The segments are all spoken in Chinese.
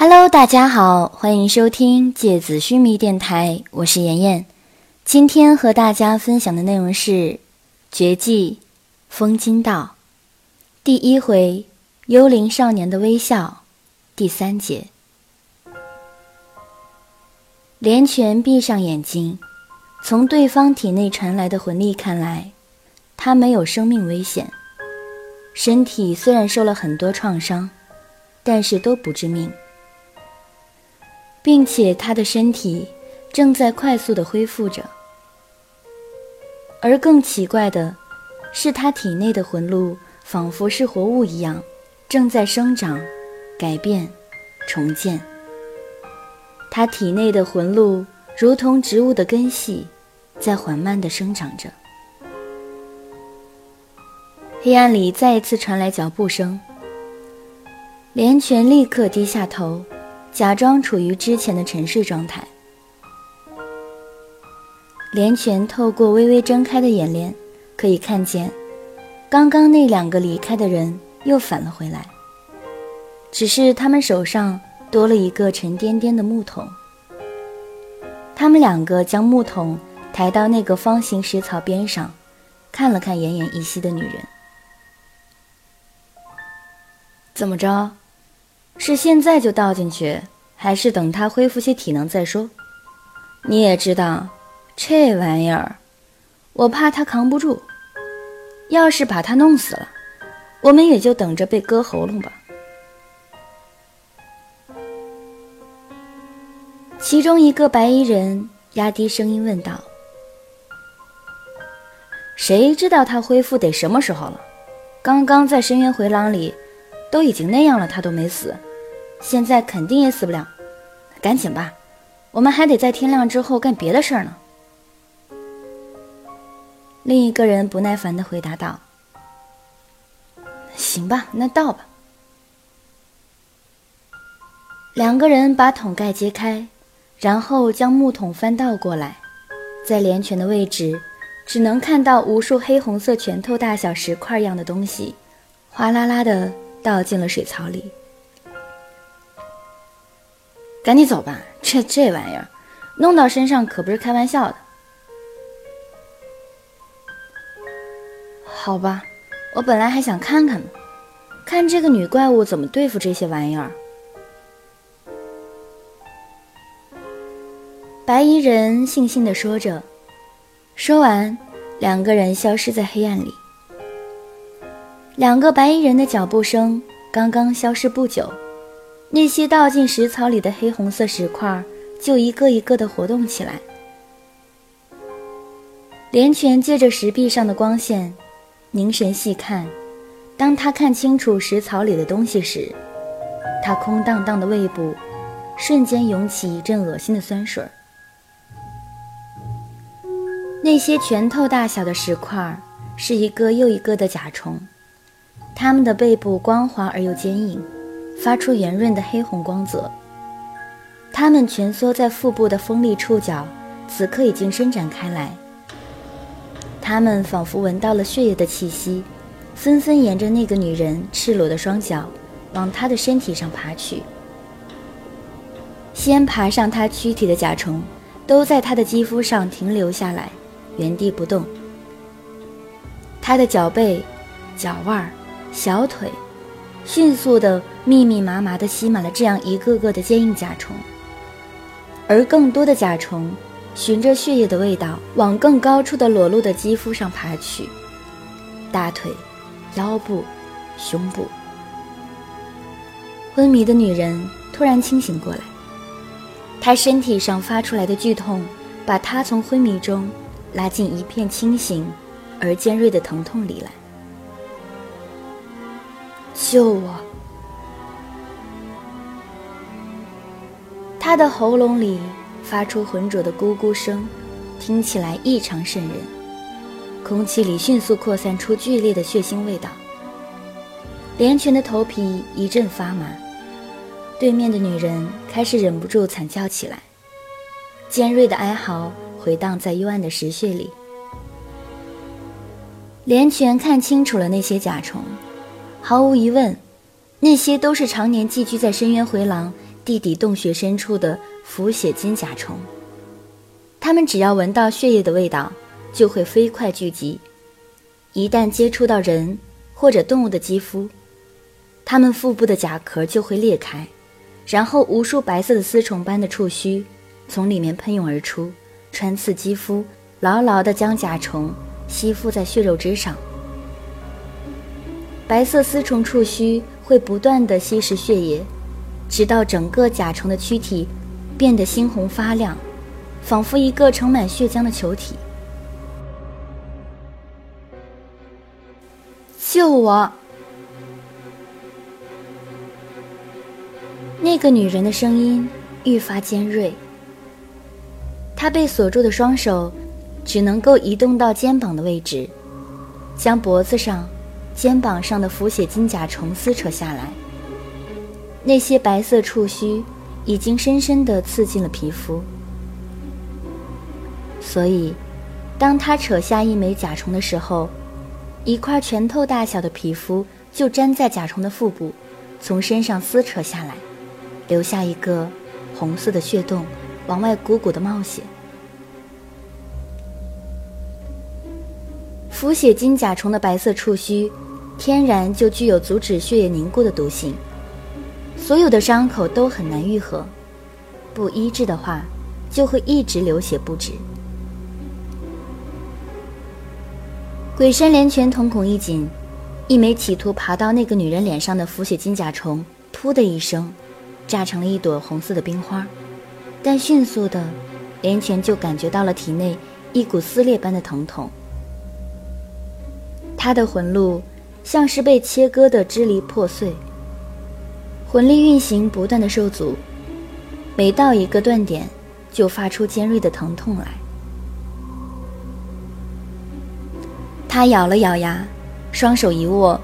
Hello，大家好，欢迎收听芥子须弥电台，我是妍妍。今天和大家分享的内容是《绝技风金道》第一回《幽灵少年的微笑》第三节。连泉闭上眼睛，从对方体内传来的魂力看来，他没有生命危险，身体虽然受了很多创伤，但是都不致命。并且他的身体正在快速的恢复着，而更奇怪的是，他体内的魂路仿佛是活物一样，正在生长、改变、重建。他体内的魂路如同植物的根系，在缓慢的生长着。黑暗里再一次传来脚步声，连泉立刻低下头。假装处于之前的沉睡状态，连泉透过微微睁开的眼帘，可以看见，刚刚那两个离开的人又返了回来。只是他们手上多了一个沉甸甸的木桶。他们两个将木桶抬到那个方形石槽边上，看了看奄奄一息的女人，怎么着？是现在就倒进去，还是等他恢复些体能再说？你也知道，这玩意儿，我怕他扛不住。要是把他弄死了，我们也就等着被割喉咙吧。其中一个白衣人压低声音问道：“谁知道他恢复得什么时候了？刚刚在深渊回廊里，都已经那样了，他都没死。”现在肯定也死不了，赶紧吧，我们还得在天亮之后干别的事儿呢。另一个人不耐烦的回答道：“行吧，那倒吧。”两个人把桶盖揭开，然后将木桶翻倒过来，在连泉的位置，只能看到无数黑红色拳头大小石块样的东西，哗啦啦的倒进了水槽里。赶紧走吧，这这玩意儿弄到身上可不是开玩笑的。好吧，我本来还想看看呢，看这个女怪物怎么对付这些玩意儿。白衣人悻悻地说着，说完，两个人消失在黑暗里。两个白衣人的脚步声刚刚消失不久。那些倒进石槽里的黑红色石块，就一个一个的活动起来。连泉借着石壁上的光线，凝神细看。当他看清楚石槽里的东西时，他空荡荡的胃部瞬间涌起一阵恶心的酸水。那些拳头大小的石块，是一个又一个的甲虫，它们的背部光滑而又坚硬。发出圆润的黑红光泽。它们蜷缩在腹部的锋利触角，此刻已经伸展开来。它们仿佛闻到了血液的气息，纷纷沿着那个女人赤裸的双脚，往她的身体上爬去。先爬上她躯体的甲虫，都在她的肌肤上停留下来，原地不动。她的脚背、脚腕、小腿。迅速的、密密麻麻的吸满了这样一个个的坚硬甲虫，而更多的甲虫循着血液的味道往更高处的裸露的肌肤上爬去，大腿、腰部、胸部。昏迷的女人突然清醒过来，她身体上发出来的剧痛，把她从昏迷中拉进一片清醒而尖锐的疼痛里来。救我！他的喉咙里发出浑浊的咕咕声，听起来异常渗人。空气里迅速扩散出剧烈的血腥味道。连泉的头皮一阵发麻。对面的女人开始忍不住惨叫起来，尖锐的哀嚎回荡在幽暗的石穴里。连泉看清楚了那些甲虫。毫无疑问，那些都是常年寄居在深渊回廊地底洞穴深处的腐血金甲虫。它们只要闻到血液的味道，就会飞快聚集。一旦接触到人或者动物的肌肤，它们腹部的甲壳就会裂开，然后无数白色的丝虫般的触须从里面喷涌而出，穿刺肌肤，牢牢地将甲虫吸附在血肉之上。白色丝虫触须会不断地吸食血液，直到整个甲虫的躯体变得猩红发亮，仿佛一个盛满血浆的球体。救我！那个女人的声音愈发尖锐。她被锁住的双手只能够移动到肩膀的位置，将脖子上。肩膀上的腐血金甲虫撕扯下来，那些白色触须已经深深地刺进了皮肤。所以，当他扯下一枚甲虫的时候，一块拳头大小的皮肤就粘在甲虫的腹部，从身上撕扯下来，留下一个红色的血洞，往外鼓鼓的冒血。腐血金甲虫的白色触须。天然就具有阻止血液凝固的毒性，所有的伤口都很难愈合，不医治的话，就会一直流血不止。鬼山连泉瞳孔一紧，一枚企图爬到那个女人脸上的腐血金甲虫，噗的一声，炸成了一朵红色的冰花，但迅速的，连泉就感觉到了体内一股撕裂般的疼痛，他的魂路。像是被切割的支离破碎，魂力运行不断的受阻，每到一个断点，就发出尖锐的疼痛来。他咬了咬牙，双手一握，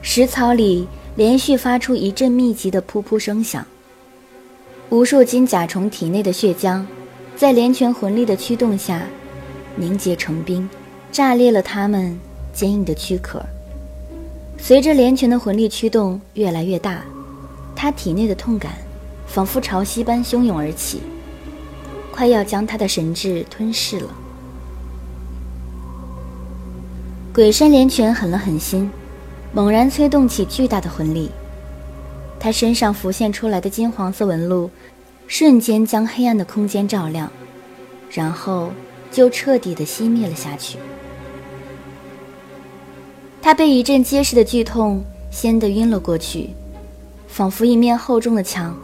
石槽里连续发出一阵密集的噗噗声响，无数金甲虫体内的血浆，在连拳魂力的驱动下凝结成冰，炸裂了它们坚硬的躯壳。随着连拳的魂力驱动越来越大，他体内的痛感仿佛潮汐般汹涌而起，快要将他的神智吞噬了。鬼山连拳狠了狠心，猛然催动起巨大的魂力，他身上浮现出来的金黄色纹路，瞬间将黑暗的空间照亮，然后就彻底的熄灭了下去。他被一阵结实的剧痛掀得晕了过去，仿佛一面厚重的墙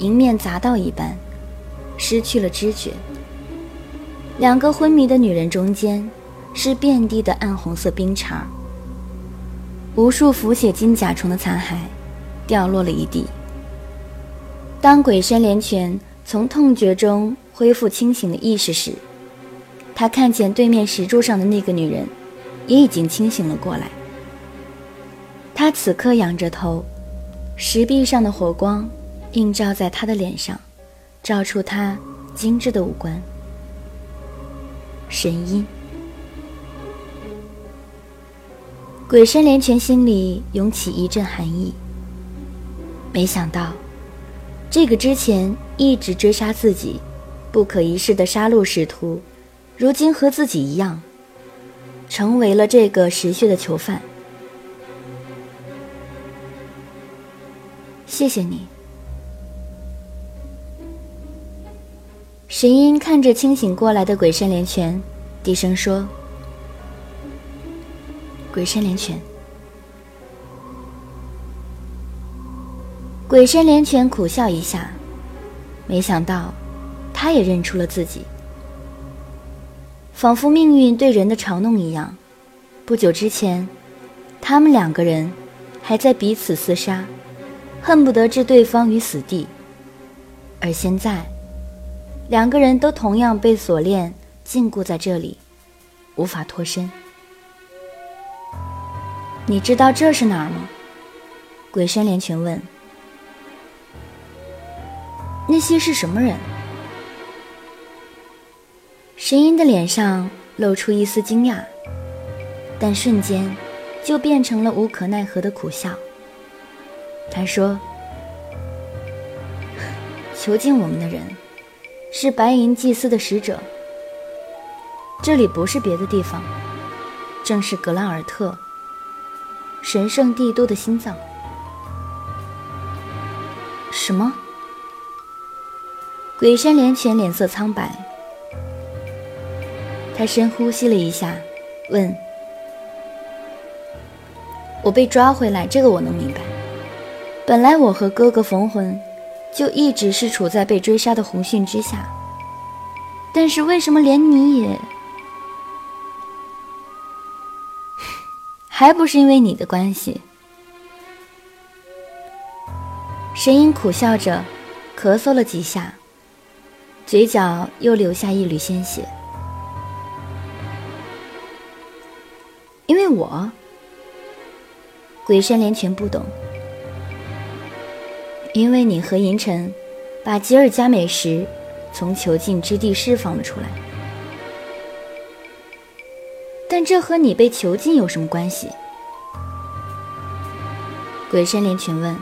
迎面砸到一般，失去了知觉。两个昏迷的女人中间是遍地的暗红色冰碴，无数腐血金甲虫的残骸掉落了一地。当鬼山连泉从痛觉中恢复清醒的意识时，他看见对面石柱上的那个女人也已经清醒了过来。他此刻仰着头，石壁上的火光映照在他的脸上，照出他精致的五官。神医鬼山连泉心里涌起一阵寒意。没想到，这个之前一直追杀自己、不可一世的杀戮使徒，如今和自己一样，成为了这个石穴的囚犯。谢谢你，神鹰看着清醒过来的鬼山连拳，低声说：“鬼山连拳。”鬼山连拳苦笑一下，没想到，他也认出了自己，仿佛命运对人的嘲弄一样。不久之前，他们两个人还在彼此厮杀。恨不得置对方于死地，而现在，两个人都同样被锁链禁锢在这里，无法脱身。你知道这是哪儿吗？鬼山连群问。那些是什么人？神鹰的脸上露出一丝惊讶，但瞬间就变成了无可奈何的苦笑。他说：“囚禁我们的人是白银祭司的使者。这里不是别的地方，正是格兰尔特，神圣帝都的心脏。什么？鬼山连泉脸色苍白，他深呼吸了一下，问：“我被抓回来，这个我能明白。本来我和哥哥冯魂就一直是处在被追杀的红讯之下，但是为什么连你也……还不是因为你的关系？”神鹰苦笑着，咳嗽了几下。嘴角又流下一缕鲜血，因为我，鬼山连全不懂，因为你和银尘把吉尔加美什从囚禁之地释放了出来，但这和你被囚禁有什么关系？鬼山连全问。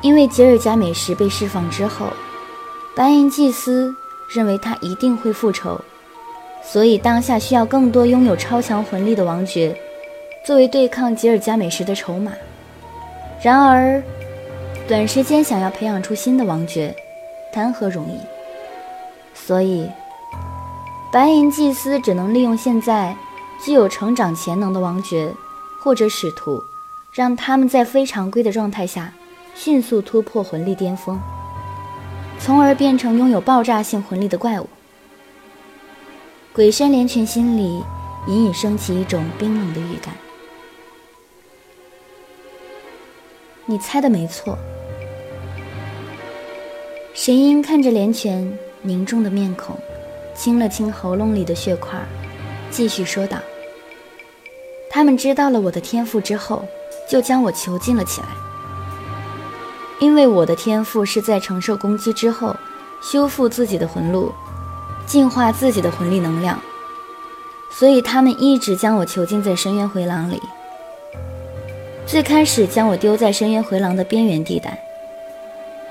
因为吉尔加美什被释放之后，白银祭司认为他一定会复仇，所以当下需要更多拥有超强魂力的王爵，作为对抗吉尔加美什的筹码。然而，短时间想要培养出新的王爵，谈何容易？所以，白银祭司只能利用现在具有成长潜能的王爵或者使徒，让他们在非常规的状态下。迅速突破魂力巅峰，从而变成拥有爆炸性魂力的怪物。鬼山连泉心里隐隐升起一种冰冷的预感。你猜的没错。神鹰看着连泉凝重的面孔，清了清喉咙里的血块，继续说道：“他们知道了我的天赋之后，就将我囚禁了起来。”因为我的天赋是在承受攻击之后，修复自己的魂路，净化自己的魂力能量，所以他们一直将我囚禁在深渊回廊里。最开始将我丢在深渊回廊的边缘地带，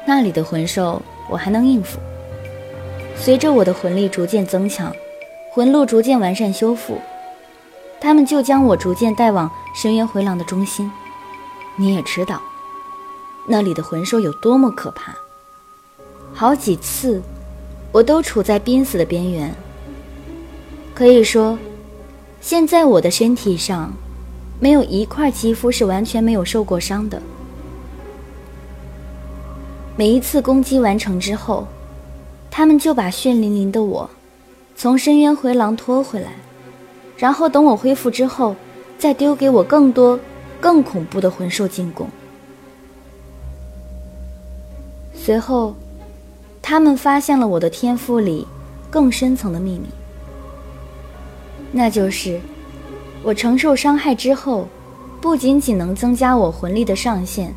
那里的魂兽我还能应付。随着我的魂力逐渐增强，魂路逐渐完善修复，他们就将我逐渐带往深渊回廊的中心。你也知道。那里的魂兽有多么可怕！好几次，我都处在濒死的边缘。可以说，现在我的身体上没有一块肌肤是完全没有受过伤的。每一次攻击完成之后，他们就把血淋淋的我从深渊回廊拖回来，然后等我恢复之后，再丢给我更多、更恐怖的魂兽进攻。随后，他们发现了我的天赋里更深层的秘密，那就是我承受伤害之后，不仅仅能增加我魂力的上限，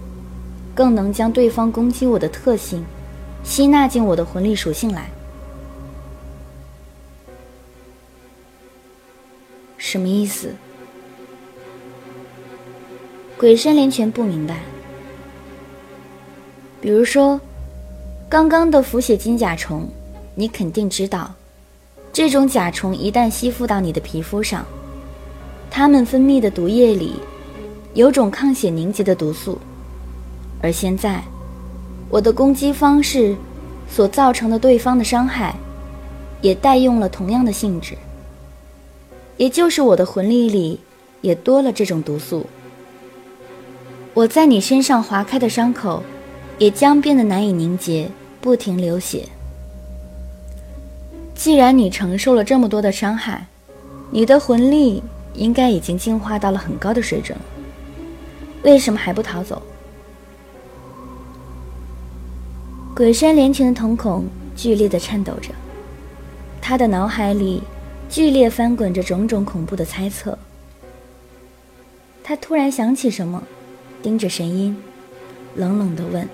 更能将对方攻击我的特性吸纳进我的魂力属性来。什么意思？鬼山连泉不明白。比如说。刚刚的腐血金甲虫，你肯定知道，这种甲虫一旦吸附到你的皮肤上，它们分泌的毒液里有种抗血凝结的毒素，而现在我的攻击方式所造成的对方的伤害，也带用了同样的性质，也就是我的魂力里也多了这种毒素，我在你身上划开的伤口，也将变得难以凝结。不停流血。既然你承受了这么多的伤害，你的魂力应该已经进化到了很高的水准，为什么还不逃走？鬼山连群的瞳孔剧烈的颤抖着，他的脑海里剧烈翻滚着种种恐怖的猜测。他突然想起什么，盯着神音，冷冷的问。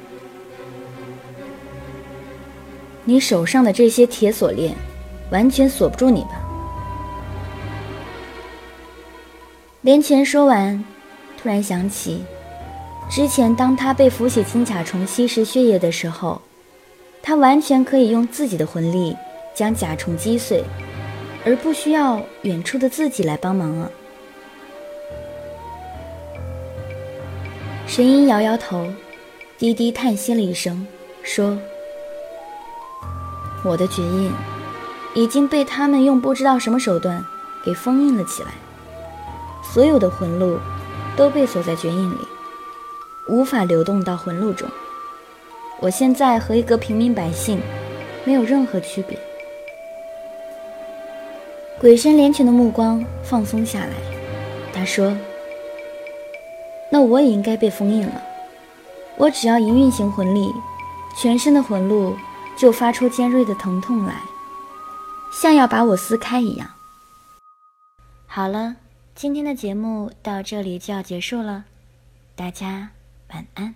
你手上的这些铁锁链，完全锁不住你吧？连泉说完，突然想起，之前，当他被腐血金甲虫吸食血液的时候，他完全可以用自己的魂力将甲虫击碎，而不需要远处的自己来帮忙啊。神鹰摇摇头，低低叹息了一声，说：“我的绝印已经被他们用不知道什么手段给封印了起来，所有的魂路都被锁在绝印里。”无法流动到魂路中。我现在和一个平民百姓没有任何区别。鬼神连群的目光放松下来，他说：“那我也应该被封印了。我只要一运行魂力，全身的魂路就发出尖锐的疼痛来，像要把我撕开一样。”好了，今天的节目到这里就要结束了，大家。晚安。